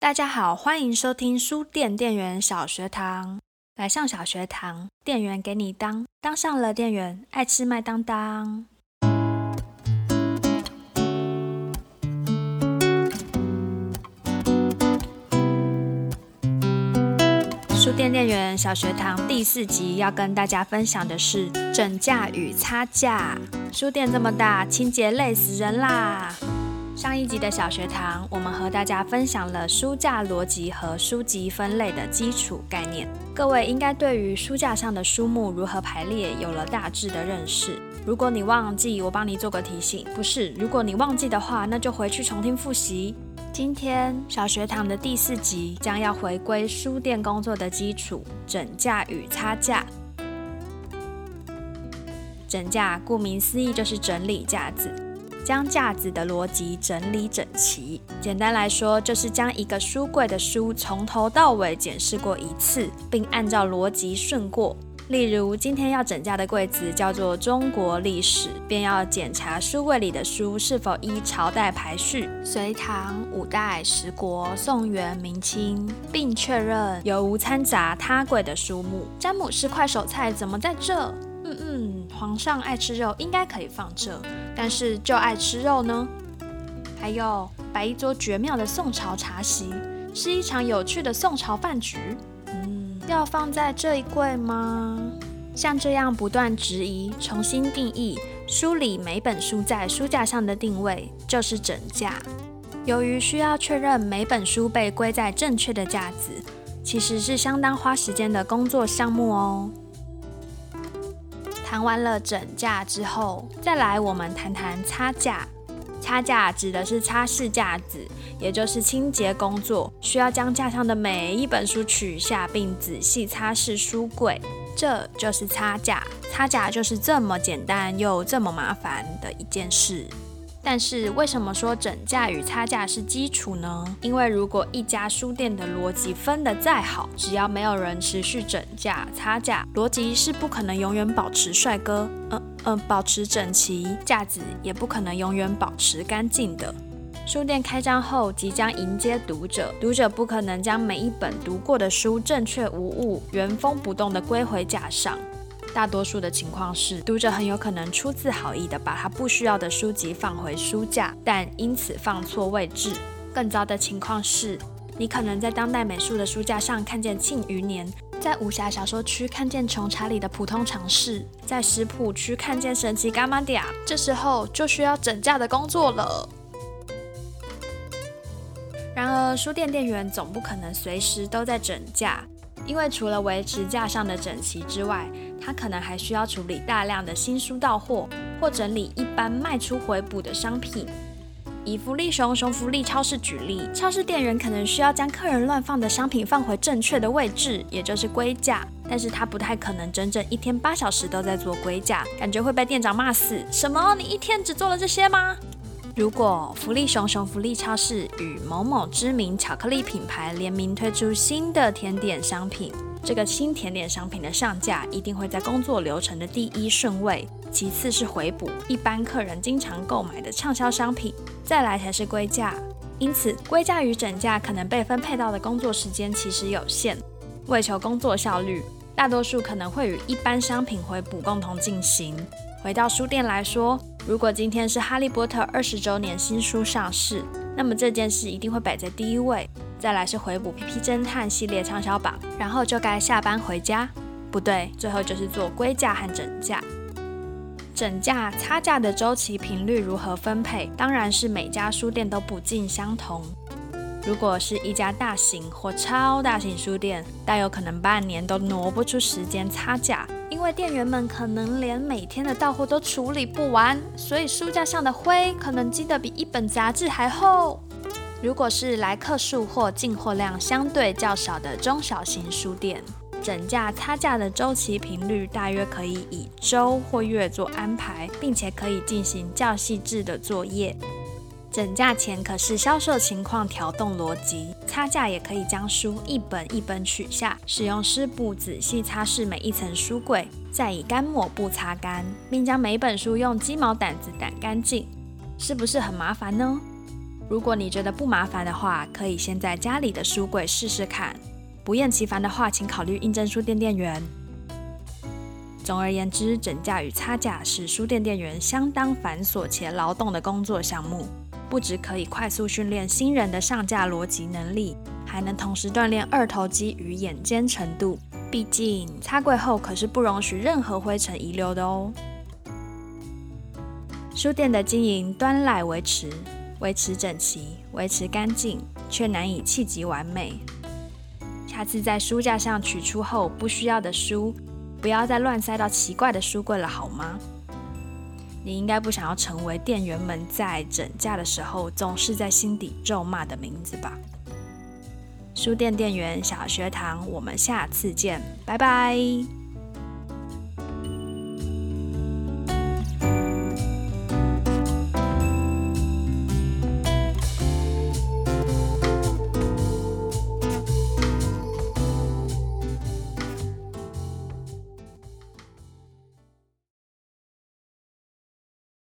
大家好，欢迎收听书店店员小学堂。来上小学堂，店员给你当，当上了店员，爱吃麦当当。书店店员小学堂第四集要跟大家分享的是整价与差价。书店这么大，清洁累死人啦！上一集的小学堂，我们和大家分享了书架逻辑和书籍分类的基础概念。各位应该对于书架上的书目如何排列有了大致的认识。如果你忘记，我帮你做个提醒。不是，如果你忘记的话，那就回去重听复习。今天小学堂的第四集将要回归书店工作的基础——整架与差价。整架顾名思义就是整理架子。将架子的逻辑整理整齐，简单来说，就是将一个书柜的书从头到尾检视过一次，并按照逻辑顺过。例如，今天要整架的柜子叫做中国历史，便要检查书柜里的书是否依朝代排序，隋唐、五代、十国、宋元、明清，并确认有无掺杂他柜的书目。詹姆士快手菜怎么在这？嗯嗯，皇上爱吃肉，应该可以放这。但是就爱吃肉呢？还有摆一桌绝妙的宋朝茶席，是一场有趣的宋朝饭局。嗯，要放在这一柜吗？像这样不断质疑、重新定义、梳理每本书在书架上的定位，就是整架。由于需要确认每本书被归在正确的架子，其实是相当花时间的工作项目哦。谈完了整架之后，再来我们谈谈擦架。擦架指的是擦拭架子，也就是清洁工作，需要将架上的每一本书取下，并仔细擦拭书柜，这就是擦架。擦架就是这么简单又这么麻烦的一件事。但是为什么说整价与差价是基础呢？因为如果一家书店的逻辑分得再好，只要没有人持续整价、差价，逻辑是不可能永远保持帅哥，嗯嗯，保持整齐，架子也不可能永远保持干净的。书店开张后，即将迎接读者，读者不可能将每一本读过的书正确无误、原封不动地归回架上。大多数的情况是，读者很有可能出自好意的把他不需要的书籍放回书架，但因此放错位置。更糟的情况是，你可能在当代美术的书架上看见《庆余年》，在武侠小说区看见《穷查理的普通常识》，在食谱区看见《神奇伽马迪亚》，这时候就需要整架的工作了。然而，书店店员总不可能随时都在整架。因为除了维持架上的整齐之外，他可能还需要处理大量的新书到货，或整理一般卖出回补的商品。以福利熊熊福利超市举例，超市店员可能需要将客人乱放的商品放回正确的位置，也就是归架。但是他不太可能整整一天八小时都在做归架，感觉会被店长骂死。什么？你一天只做了这些吗？如果福利熊熊福利超市与某某知名巧克力品牌联名推出新的甜点商品，这个新甜点商品的上架一定会在工作流程的第一顺位，其次是回补一般客人经常购买的畅销商品，再来才是归价。因此，归价与整价可能被分配到的工作时间其实有限。为求工作效率，大多数可能会与一般商品回补共同进行。回到书店来说。如果今天是《哈利波特》二十周年新书上市，那么这件事一定会摆在第一位。再来是回补《皮皮侦探》系列畅销榜，然后就该下班回家。不对，最后就是做归价和整价。整价、差价的周期频率如何分配，当然是每家书店都不尽相同。如果是一家大型或超大型书店，大有可能半年都挪不出时间差价。因为店员们可能连每天的到货都处理不完，所以书架上的灰可能积得比一本杂志还厚。如果是来客数或进货量相对较少的中小型书店，整架差价的周期频率大约可以以周或月做安排，并且可以进行较细致的作业。整价前可是销售情况调动逻辑，差价也可以将书一本一本取下，使用湿布仔细擦拭每一层书柜，再以干抹布擦干，并将每本书用鸡毛掸子掸干净，是不是很麻烦呢？如果你觉得不麻烦的话，可以先在家里的书柜试试看。不厌其烦的话，请考虑应征书店店员。总而言之，整架与擦架是书店店员相当繁琐且劳动的工作项目，不只可以快速训练新人的上架逻辑能力，还能同时锻炼二头肌与眼尖程度。毕竟擦柜后可是不容许任何灰尘遗留的哦。书店的经营端赖维持，维持整齐，维持干净，却难以气急完美。下次在书架上取出后不需要的书。不要再乱塞到奇怪的书柜了，好吗？你应该不想要成为店员们在整价的时候总是在心底咒骂的名字吧？书店店员小学堂，我们下次见，拜拜。